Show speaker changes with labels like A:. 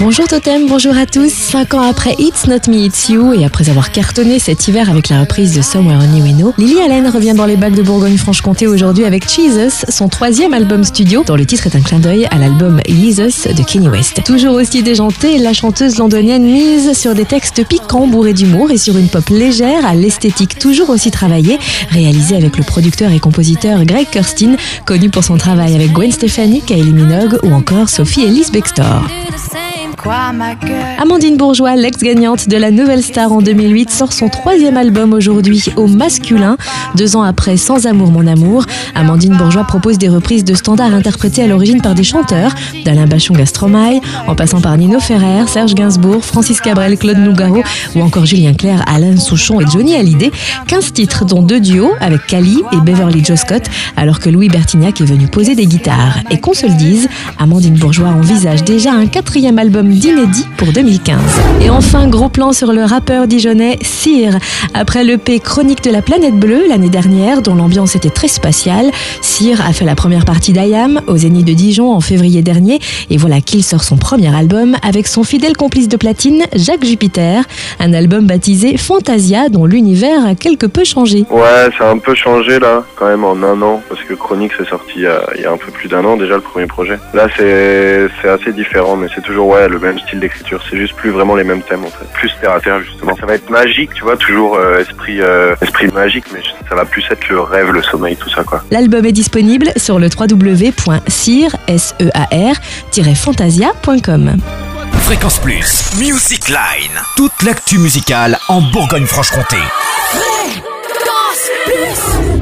A: Bonjour Totem, bonjour à tous. Cinq ans après It's Not Me, It's You et après avoir cartonné cet hiver avec la reprise de Somewhere Only We Know, Lily Allen revient dans les bacs de Bourgogne-Franche-Comté aujourd'hui avec Jesus, son troisième album studio, dont le titre est un clin d'œil à l'album Jesus de Kanye West. Toujours aussi déjantée, la chanteuse londonienne mise sur des textes piquants bourrés d'humour et sur une pop légère à l'esthétique toujours aussi travaillée, réalisée avec le producteur et compositeur Greg Kurstin, connu pour son travail avec Gwen Stefani, Kylie Minogue ou encore Sophie Ellis Bextor. Amandine Bourgeois, l'ex-gagnante de la Nouvelle Star en 2008, sort son troisième album aujourd'hui au masculin. Deux ans après Sans amour, mon amour, Amandine Bourgeois propose des reprises de standards interprétés à l'origine par des chanteurs, d'Alain Bachung à Stromae, en passant par Nino Ferrer, Serge Gainsbourg, Francis Cabrel, Claude Nougaro ou encore Julien Clerc, Alain Souchon et Johnny Hallyday. 15 titres dont deux duos avec Cali et Beverly Joe Scott, alors que Louis Bertignac est venu poser des guitares. Et qu'on se le dise, Amandine Bourgeois envisage déjà un quatrième album d'inédit pour 2015. Et enfin, gros plan sur le rappeur dijonnais Cyr. Après l'EP Chronique de la planète bleue l'année dernière, dont l'ambiance était très spatiale, Cyr a fait la première partie d'IAM au Zénith de Dijon en février dernier. Et voilà qu'il sort son premier album avec son fidèle complice de platine, Jacques Jupiter. Un album baptisé Fantasia, dont l'univers a quelque peu changé.
B: Ouais, ça a un peu changé là, quand même en un an, parce que Chronique c'est sorti il y, a, il y, a, un peu plus d'un an déjà le premier projet. Là c'est assez différent, mais c'est toujours ouais le même style d'écriture. C'est juste plus vraiment les mêmes thèmes en fait. Plus terre à terre justement. Ça va être magique, tu vois, toujours euh, esprit euh, esprit magique, mais ça va plus être le rêve, le sommeil, tout ça quoi.
A: L'album est disponible sur le www.cir-fantasia.com.
C: Fréquence Plus, Music Line. Toute l'actu musicale en Bourgogne-Franche-Comté.